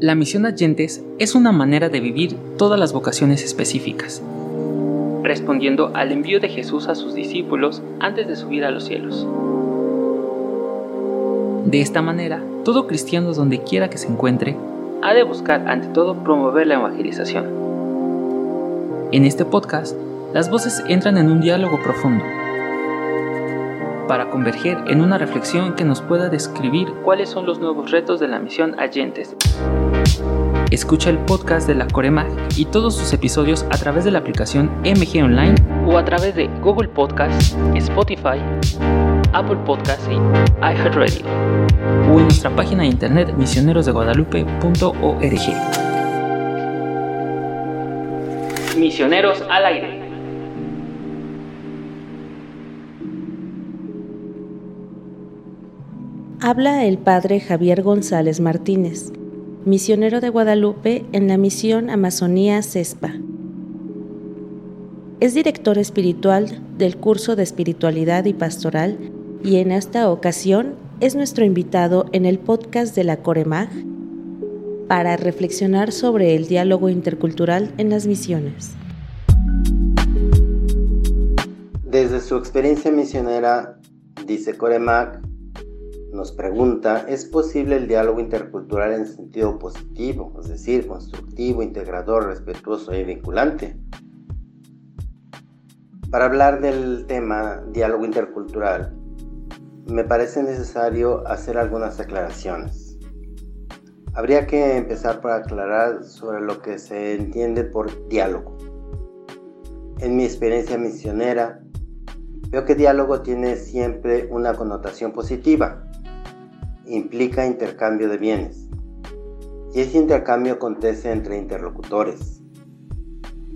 La misión Agentes es una manera de vivir todas las vocaciones específicas, respondiendo al envío de Jesús a sus discípulos antes de subir a los cielos. De esta manera, todo cristiano donde quiera que se encuentre, ha de buscar ante todo promover la evangelización. En este podcast, las voces entran en un diálogo profundo para converger en una reflexión que nos pueda describir cuáles son los nuevos retos de la misión Agentes. Escucha el podcast de la Coremag y todos sus episodios a través de la aplicación MG Online o a través de Google Podcast, Spotify, Apple Podcasts y iHeartRadio o en nuestra página de internet misionerosdeguadalupe.org. Misioneros al aire. Habla el padre Javier González Martínez, misionero de Guadalupe en la misión Amazonía CESPA. Es director espiritual del curso de espiritualidad y pastoral y en esta ocasión es nuestro invitado en el podcast de la Coremag para reflexionar sobre el diálogo intercultural en las misiones. Desde su experiencia misionera, dice Coremag, nos pregunta, ¿es posible el diálogo intercultural en sentido positivo, es decir, constructivo, integrador, respetuoso y vinculante? Para hablar del tema diálogo intercultural, me parece necesario hacer algunas aclaraciones. Habría que empezar por aclarar sobre lo que se entiende por diálogo. En mi experiencia misionera, veo que diálogo tiene siempre una connotación positiva, implica intercambio de bienes. Y ese intercambio acontece entre interlocutores.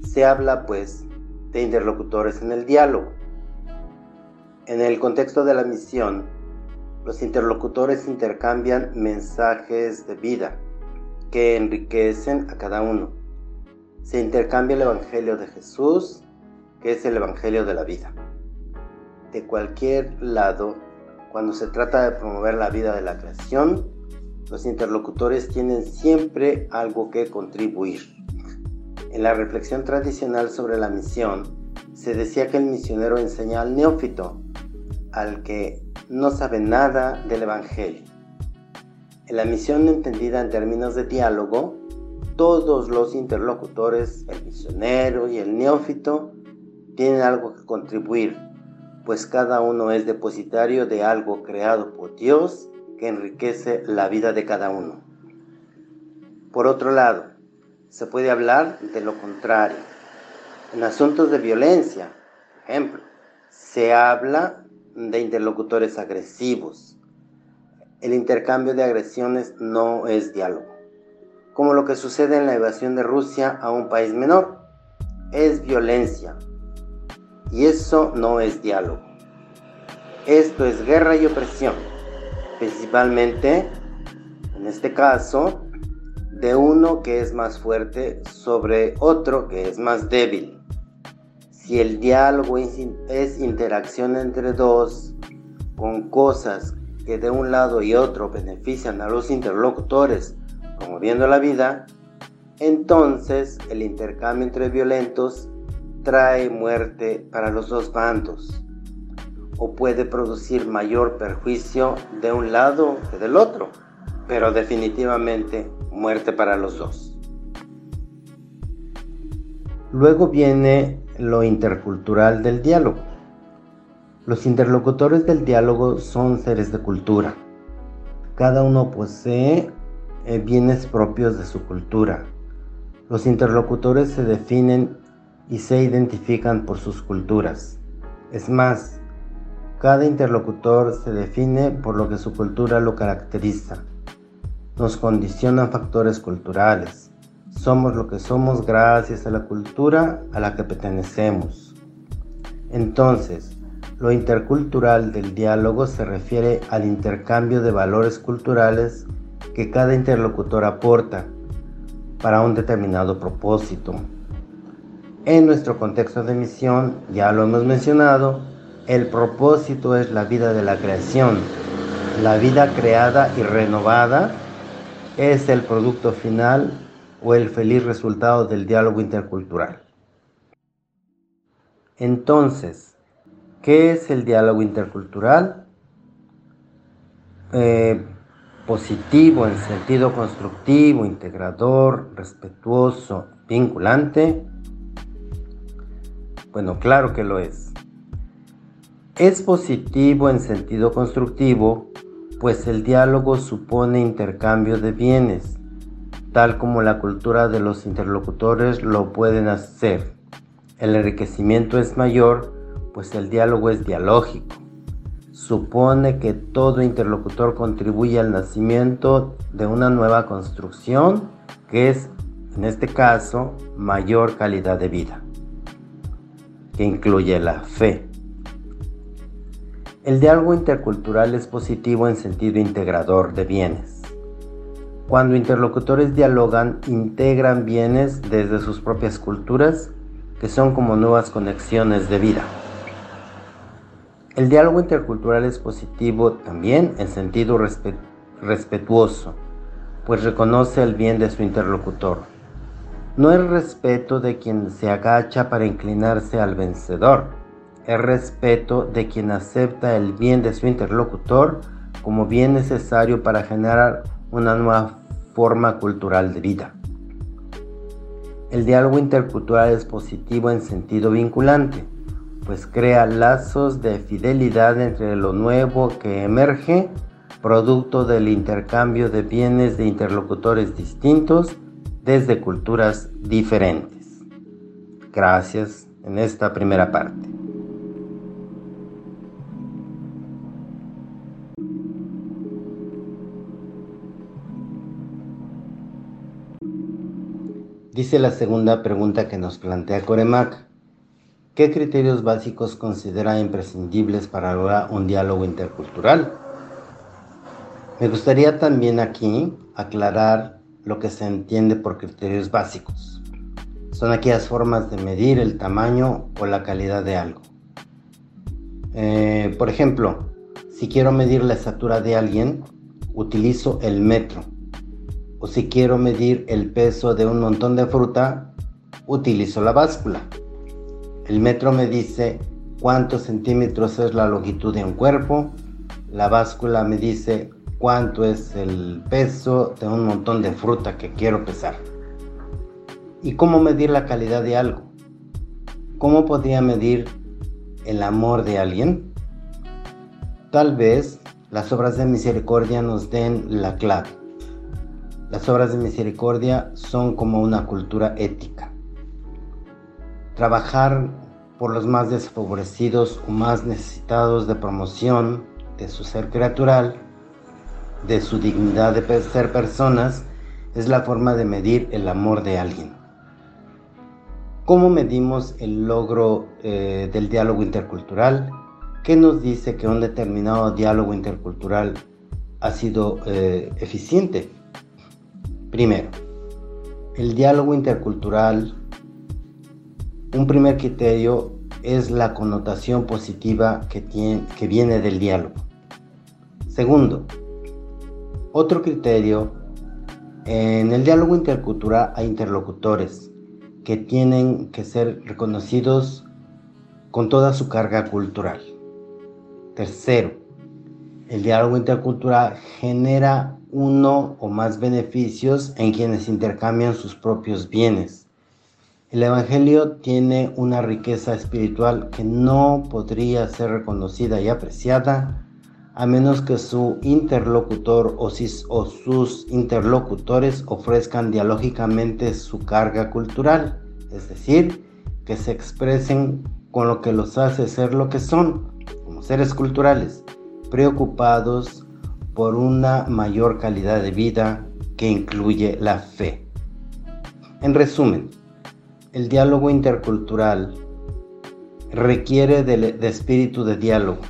Se habla, pues, de interlocutores en el diálogo. En el contexto de la misión, los interlocutores intercambian mensajes de vida que enriquecen a cada uno. Se intercambia el Evangelio de Jesús, que es el Evangelio de la vida. De cualquier lado cuando se trata de promover la vida de la creación, los interlocutores tienen siempre algo que contribuir. En la reflexión tradicional sobre la misión, se decía que el misionero enseña al neófito, al que no sabe nada del Evangelio. En la misión entendida en términos de diálogo, todos los interlocutores, el misionero y el neófito, tienen algo que contribuir pues cada uno es depositario de algo creado por Dios que enriquece la vida de cada uno. Por otro lado, se puede hablar de lo contrario. En asuntos de violencia, por ejemplo, se habla de interlocutores agresivos. El intercambio de agresiones no es diálogo, como lo que sucede en la evasión de Rusia a un país menor. Es violencia, y eso no es diálogo. Esto es guerra y opresión, principalmente, en este caso, de uno que es más fuerte sobre otro que es más débil. Si el diálogo es interacción entre dos con cosas que de un lado y otro benefician a los interlocutores, promoviendo la vida, entonces el intercambio entre violentos trae muerte para los dos bandos o puede producir mayor perjuicio de un lado que del otro, pero definitivamente muerte para los dos. Luego viene lo intercultural del diálogo. Los interlocutores del diálogo son seres de cultura. Cada uno posee eh, bienes propios de su cultura. Los interlocutores se definen y se identifican por sus culturas. Es más, cada interlocutor se define por lo que su cultura lo caracteriza. Nos condicionan factores culturales. Somos lo que somos gracias a la cultura a la que pertenecemos. Entonces, lo intercultural del diálogo se refiere al intercambio de valores culturales que cada interlocutor aporta para un determinado propósito, en nuestro contexto de misión, ya lo hemos mencionado, el propósito es la vida de la creación, la vida creada y renovada es el producto final o el feliz resultado del diálogo intercultural. Entonces, ¿qué es el diálogo intercultural? Eh, positivo en sentido constructivo, integrador, respetuoso, vinculante. Bueno, claro que lo es. Es positivo en sentido constructivo, pues el diálogo supone intercambio de bienes, tal como la cultura de los interlocutores lo pueden hacer. El enriquecimiento es mayor, pues el diálogo es dialógico. Supone que todo interlocutor contribuye al nacimiento de una nueva construcción que es, en este caso, mayor calidad de vida, que incluye la fe. El diálogo intercultural es positivo en sentido integrador de bienes. Cuando interlocutores dialogan, integran bienes desde sus propias culturas que son como nuevas conexiones de vida. El diálogo intercultural es positivo también en sentido respetuoso, pues reconoce el bien de su interlocutor. No es respeto de quien se agacha para inclinarse al vencedor, es respeto de quien acepta el bien de su interlocutor como bien necesario para generar una nueva forma cultural de vida. El diálogo intercultural es positivo en sentido vinculante, pues crea lazos de fidelidad entre lo nuevo que emerge, producto del intercambio de bienes de interlocutores distintos desde culturas diferentes. Gracias en esta primera parte. Dice la segunda pregunta que nos plantea Coremac. ¿Qué criterios básicos considera imprescindibles para lograr un diálogo intercultural? Me gustaría también aquí aclarar lo que se entiende por criterios básicos. Son aquellas formas de medir el tamaño o la calidad de algo. Eh, por ejemplo, si quiero medir la estatura de alguien, utilizo el metro o si quiero medir el peso de un montón de fruta, utilizo la báscula. El metro me dice cuántos centímetros es la longitud de un cuerpo, la báscula me dice cuánto es el peso de un montón de fruta que quiero pesar. ¿Y cómo medir la calidad de algo? ¿Cómo podría medir el amor de alguien? Tal vez las obras de misericordia nos den la clave. Las obras de misericordia son como una cultura ética. Trabajar por los más desfavorecidos o más necesitados de promoción de su ser criatural, de su dignidad de ser personas, es la forma de medir el amor de alguien. ¿Cómo medimos el logro eh, del diálogo intercultural? ¿Qué nos dice que un determinado diálogo intercultural ha sido eh, eficiente? Primero, el diálogo intercultural. Un primer criterio es la connotación positiva que, tiene, que viene del diálogo. Segundo, otro criterio, en el diálogo intercultural hay interlocutores que tienen que ser reconocidos con toda su carga cultural. Tercero, el diálogo intercultural genera uno o más beneficios en quienes intercambian sus propios bienes. El Evangelio tiene una riqueza espiritual que no podría ser reconocida y apreciada a menos que su interlocutor o, sus interlocutores ofrezcan dialógicamente su carga cultural, es decir, que se expresen con lo que los hace ser lo que son, como seres culturales, preocupados, por una mayor calidad de vida que incluye la fe. En resumen, el diálogo intercultural requiere de, espíritu de diálogo,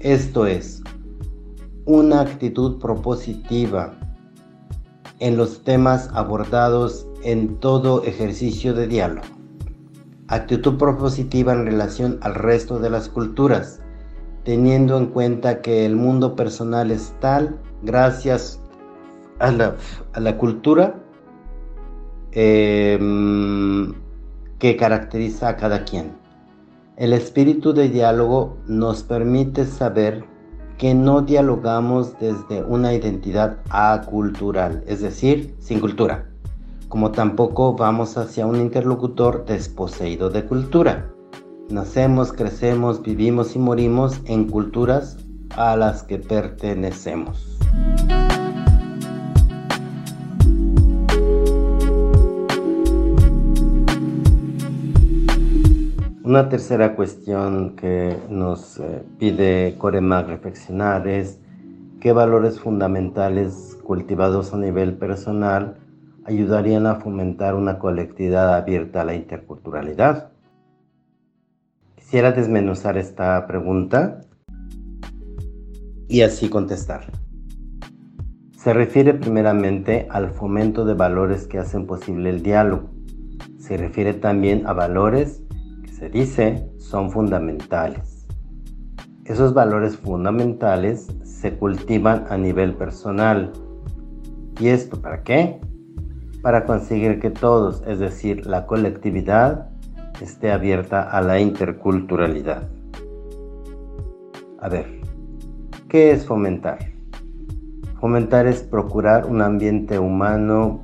esto es, una actitud propositiva en los temas abordados en todo ejercicio de diálogo. Actitud propositiva en relación al resto de las culturas, teniendo en cuenta que el mundo personal es tal gracias a la, cultura em, que caracteriza a cada quien. El espíritu de diálogo nos permite saber que no dialogamos desde una identidad acultural, es decir, sin cultura, como tampoco vamos hacia un interlocutor desposeído de cultura. Nacemos, crecemos, vivimos y morimos en culturas a las que pertenecemos. Una tercera cuestión que nos eh, pide Coremac reflexionar es qué valores fundamentales cultivados a nivel personal ayudarían a fomentar una colectividad abierta a la interculturalidad. Quisiera desmenuzar esta pregunta y así contestar. Se refiere primeramente al fomento de valores que hacen posible el diálogo. Se refiere también a valores se dice son fundamentales. Esos valores fundamentales se cultivan a nivel personal. ¿Y esto para qué? Para conseguir que todos, es decir, la colectividad, esté abierta a la interculturalidad. A ver, ¿qué es fomentar? Fomentar es procurar un ambiente humano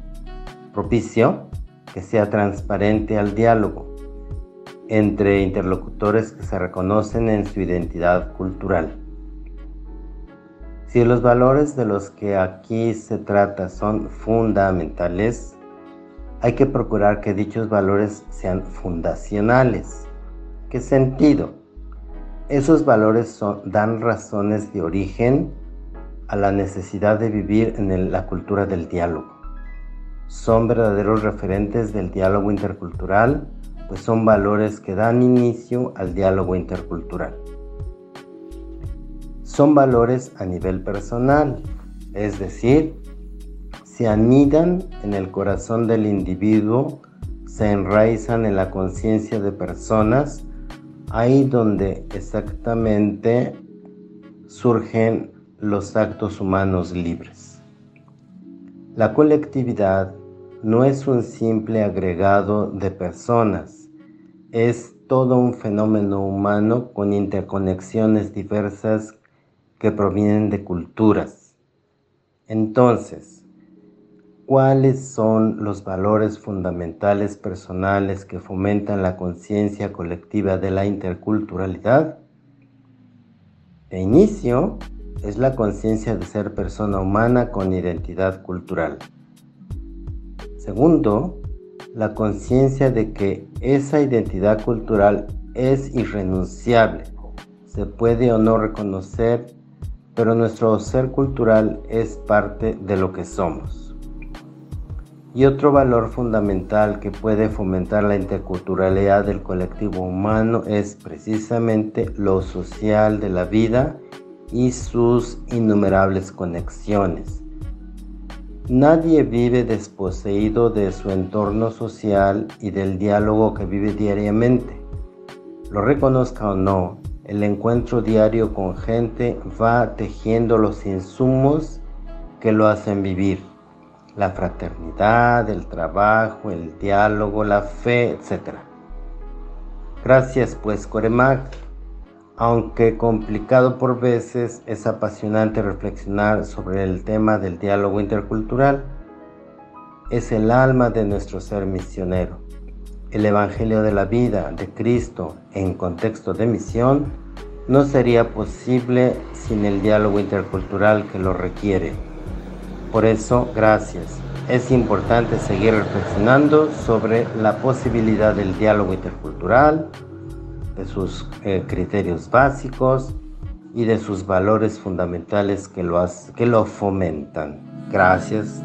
propicio que sea transparente al diálogo, entre interlocutores que se reconocen en su identidad cultural. Si los valores de los que aquí se trata son fundamentales, hay que procurar que dichos valores sean fundacionales. ¿Qué sentido? Esos valores dan razones de origen a la necesidad de vivir en la cultura del diálogo. Son verdaderos referentes del diálogo intercultural pues son valores que dan inicio al diálogo intercultural. Son valores a nivel personal, es decir, se anidan en el corazón del individuo, se enraizan en la conciencia de personas, ahí donde exactamente surgen los actos humanos libres. La colectividad no es un simple agregado de personas, es todo un fenómeno humano con interconexiones diversas que provienen de culturas. Entonces, ¿cuáles son los valores fundamentales personales que fomentan la conciencia colectiva de la interculturalidad? De inicio, es la conciencia de ser persona humana con identidad cultural. Segundo, la conciencia de que esa identidad cultural es irrenunciable. Se puede o no reconocer, pero nuestro ser cultural es parte de lo que somos. Y otro valor fundamental que puede fomentar la interculturalidad del colectivo humano es precisamente lo social de la vida y sus innumerables conexiones Nadie vive desposeído de su entorno social y del diálogo que vive diariamente. Lo reconozca o no, el encuentro diario con gente va tejiendo los insumos que lo hacen vivir. La fraternidad, el trabajo, el diálogo, la fe, etc. Gracias pues Coremac aunque complicado por veces, es apasionante reflexionar sobre el tema del diálogo intercultural. Es el alma de nuestro ser misionero. El Evangelio de la vida de Cristo en contexto de misión no sería posible sin el diálogo intercultural que lo requiere. Por eso, gracias. Es importante seguir reflexionando sobre la posibilidad del diálogo intercultural, de sus eh, criterios básicos y de sus valores fundamentales que lo, que lo fomentan. Gracias.